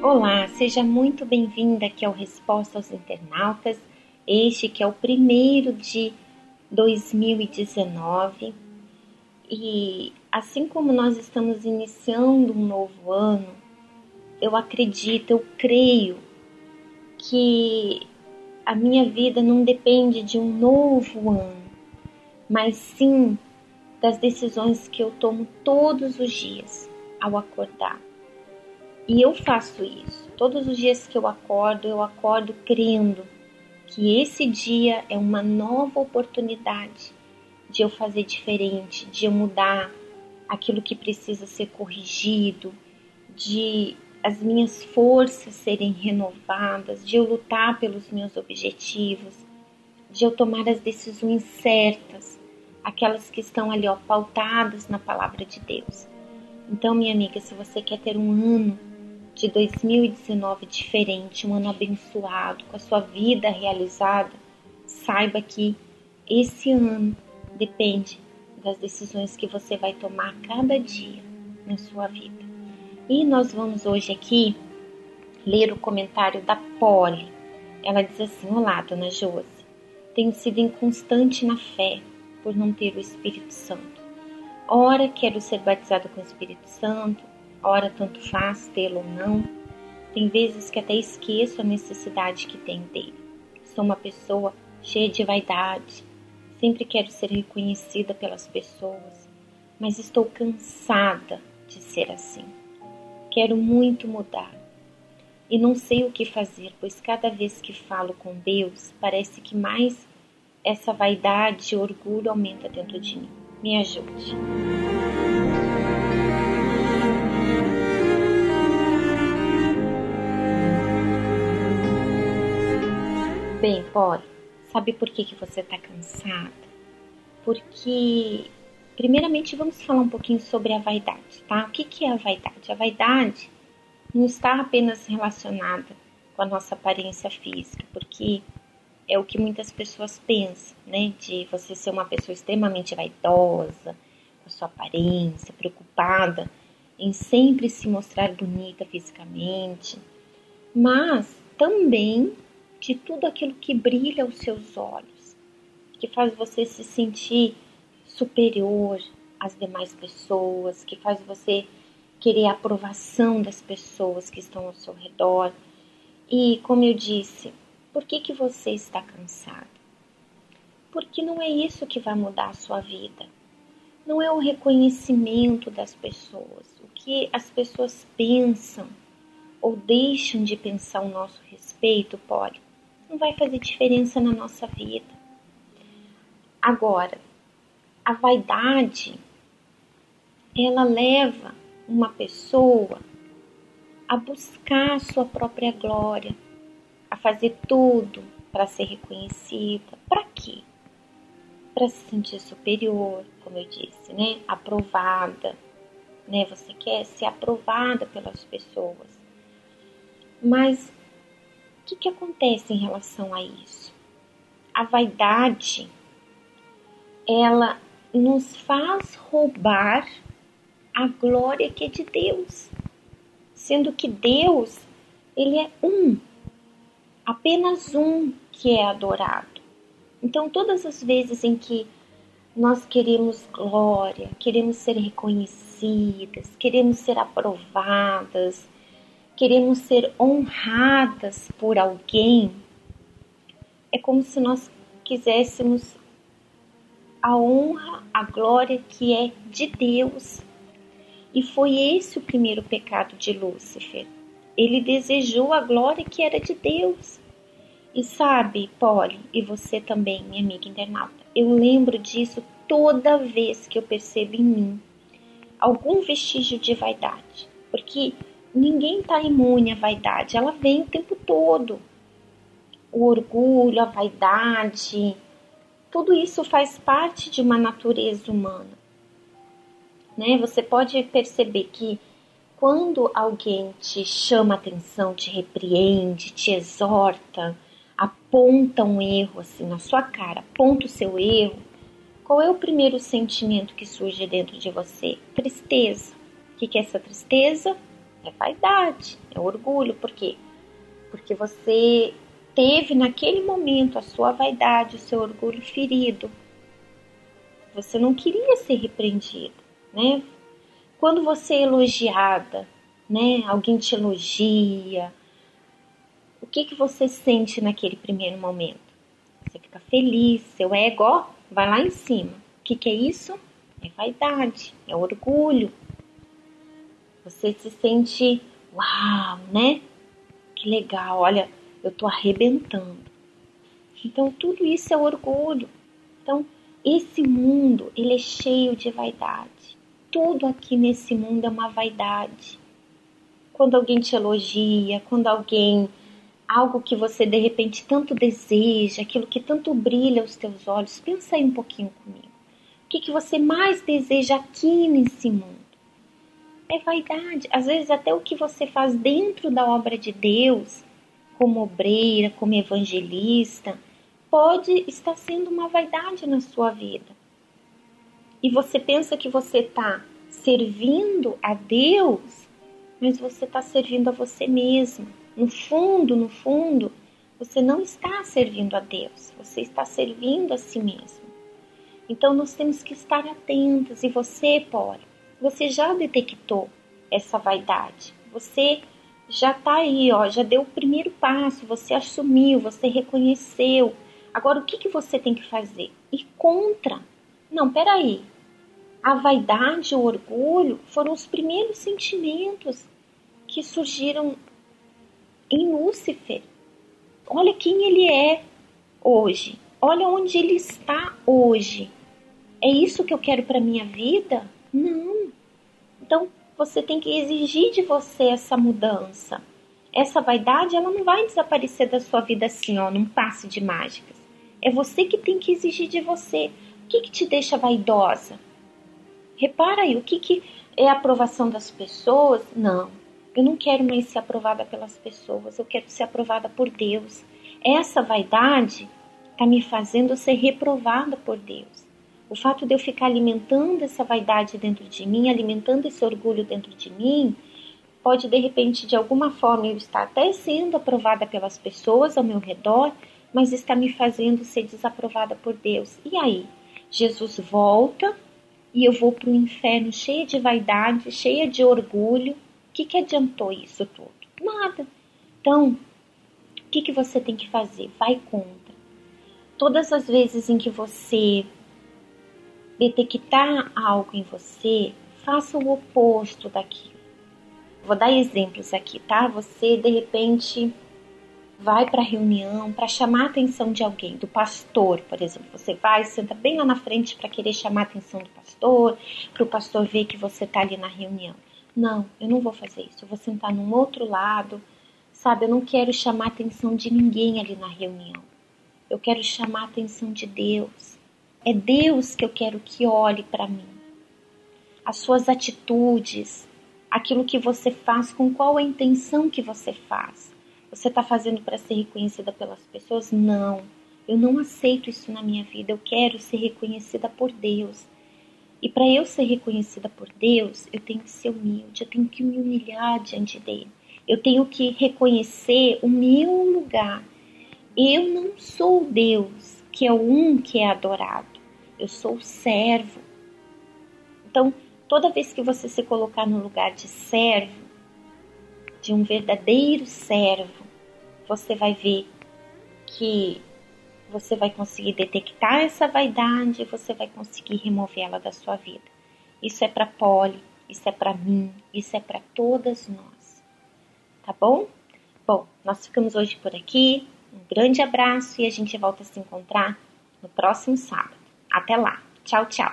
Olá, seja muito bem-vinda aqui ao Resposta aos Internautas, este que é o primeiro de 2019 e assim como nós estamos iniciando um novo ano, eu acredito, eu creio que a minha vida não depende de um novo ano, mas sim das decisões que eu tomo todos os dias ao acordar. E eu faço isso. Todos os dias que eu acordo, eu acordo crendo que esse dia é uma nova oportunidade de eu fazer diferente, de eu mudar aquilo que precisa ser corrigido, de as minhas forças serem renovadas, de eu lutar pelos meus objetivos, de eu tomar as decisões certas, aquelas que estão ali ó, pautadas na palavra de Deus. Então, minha amiga, se você quer ter um ano de 2019 diferente, um ano abençoado, com a sua vida realizada, saiba que esse ano depende das decisões que você vai tomar cada dia na sua vida. E nós vamos hoje aqui ler o comentário da Polly. Ela diz assim: Olá, dona Josi. Tenho sido inconstante na fé por não ter o Espírito Santo. Ora quero ser batizada com o Espírito Santo, ora tanto faz tê-lo ou não. Tem vezes que até esqueço a necessidade que tenho dele. Sou uma pessoa cheia de vaidade, sempre quero ser reconhecida pelas pessoas, mas estou cansada de ser assim. Quero muito mudar e não sei o que fazer, pois cada vez que falo com Deus, parece que mais essa vaidade e orgulho aumenta dentro de mim. Me ajude. Bem, Polly, sabe por que, que você está cansada? Porque, primeiramente, vamos falar um pouquinho sobre a vaidade, tá? O que, que é a vaidade? A vaidade não está apenas relacionada com a nossa aparência física, porque é o que muitas pessoas pensam, né? De você ser uma pessoa extremamente vaidosa, com a sua aparência, preocupada em sempre se mostrar bonita fisicamente, mas também de tudo aquilo que brilha aos seus olhos, que faz você se sentir superior às demais pessoas, que faz você querer a aprovação das pessoas que estão ao seu redor. E, como eu disse, por que, que você está cansado? Porque não é isso que vai mudar a sua vida. Não é o reconhecimento das pessoas, o que as pessoas pensam ou deixam de pensar ao nosso respeito pode não vai fazer diferença na nossa vida. Agora, a vaidade, ela leva uma pessoa a buscar a sua própria glória, a fazer tudo para ser reconhecida. Para quê? Para se sentir superior, como eu disse, né? Aprovada, né? Você quer ser aprovada pelas pessoas. Mas que, que acontece em relação a isso? A vaidade, ela nos faz roubar a glória que é de Deus, sendo que Deus, ele é um, apenas um que é adorado. Então, todas as vezes em que nós queremos glória, queremos ser reconhecidas, queremos ser aprovadas, queremos ser honradas por alguém, é como se nós quiséssemos a honra, a glória que é de Deus. E foi esse o primeiro pecado de Lúcifer. Ele desejou a glória que era de Deus. E sabe, Polly, e você também, minha amiga internauta, eu lembro disso toda vez que eu percebo em mim algum vestígio de vaidade. Porque ninguém está imune à vaidade, ela vem o tempo todo. O orgulho, a vaidade, tudo isso faz parte de uma natureza humana. Né? Você pode perceber que quando alguém te chama atenção, te repreende, te exorta, aponta um erro assim na sua cara, aponta o seu erro, qual é o primeiro sentimento que surge dentro de você? Tristeza. O que é essa tristeza? É vaidade, é orgulho. Por quê? Porque você teve naquele momento a sua vaidade, o seu orgulho ferido. Você não queria ser repreendido, né? Quando você é elogiada, né? Alguém te elogia. O que que você sente naquele primeiro momento? Você fica feliz, seu ego vai lá em cima. O que, que é isso? É vaidade, é orgulho. Você se sente, uau, né? Que legal, olha, eu tô arrebentando. Então, tudo isso é orgulho. Então, esse mundo, ele é cheio de vaidade. Tudo aqui nesse mundo é uma vaidade. Quando alguém te elogia, quando alguém algo que você de repente tanto deseja, aquilo que tanto brilha aos teus olhos, pensa aí um pouquinho comigo. O que, que você mais deseja aqui nesse mundo? É vaidade. Às vezes até o que você faz dentro da obra de Deus, como obreira, como evangelista, pode estar sendo uma vaidade na sua vida. E você pensa que você está servindo a Deus, mas você está servindo a você mesmo no fundo, no fundo, você não está servindo a Deus, você está servindo a si mesmo. Então nós temos que estar atentos. E você, Paulo, você já detectou essa vaidade. Você já está aí, ó, já deu o primeiro passo, você assumiu, você reconheceu. Agora o que, que você tem que fazer? Ir contra. Não, peraí. A vaidade, o orgulho foram os primeiros sentimentos que surgiram em Lúcifer. Olha quem ele é hoje. Olha onde ele está hoje. É isso que eu quero para minha vida? Não. Então, você tem que exigir de você essa mudança. Essa vaidade, ela não vai desaparecer da sua vida assim, ó, num passe de mágicas. É você que tem que exigir de você. O que, que te deixa vaidosa? Repara aí, o que, que é a aprovação das pessoas? Não. Eu não quero mais ser aprovada pelas pessoas, eu quero ser aprovada por Deus. Essa vaidade está me fazendo ser reprovada por Deus. O fato de eu ficar alimentando essa vaidade dentro de mim, alimentando esse orgulho dentro de mim, pode de repente, de alguma forma, eu estar até sendo aprovada pelas pessoas ao meu redor, mas está me fazendo ser desaprovada por Deus. E aí? Jesus volta e eu vou para o inferno cheia de vaidade, cheia de orgulho, que, que adiantou isso tudo? Nada. Então, o que, que você tem que fazer? Vai contra. Todas as vezes em que você detectar algo em você, faça o oposto daquilo. Vou dar exemplos aqui, tá? Você de repente vai para reunião para chamar a atenção de alguém, do pastor, por exemplo. Você vai, senta bem lá na frente para querer chamar a atenção do pastor, para o pastor ver que você está ali na reunião. Não, eu não vou fazer isso. Eu vou sentar num outro lado, sabe? Eu não quero chamar a atenção de ninguém ali na reunião. Eu quero chamar a atenção de Deus. É Deus que eu quero que olhe para mim. As suas atitudes, aquilo que você faz, com qual a intenção que você faz. Você está fazendo para ser reconhecida pelas pessoas? Não. Eu não aceito isso na minha vida. Eu quero ser reconhecida por Deus. E para eu ser reconhecida por Deus, eu tenho que ser humilde, eu tenho que me humilhar diante dele. Eu tenho que reconhecer o meu lugar. Eu não sou Deus, que é um que é adorado. Eu sou o servo. Então, toda vez que você se colocar no lugar de servo, de um verdadeiro servo, você vai ver que você vai conseguir detectar essa vaidade, você vai conseguir removê-la da sua vida. Isso é para Polly, isso é para mim, isso é para todas nós. Tá bom? Bom, nós ficamos hoje por aqui. Um grande abraço e a gente volta a se encontrar no próximo sábado. Até lá. Tchau, tchau.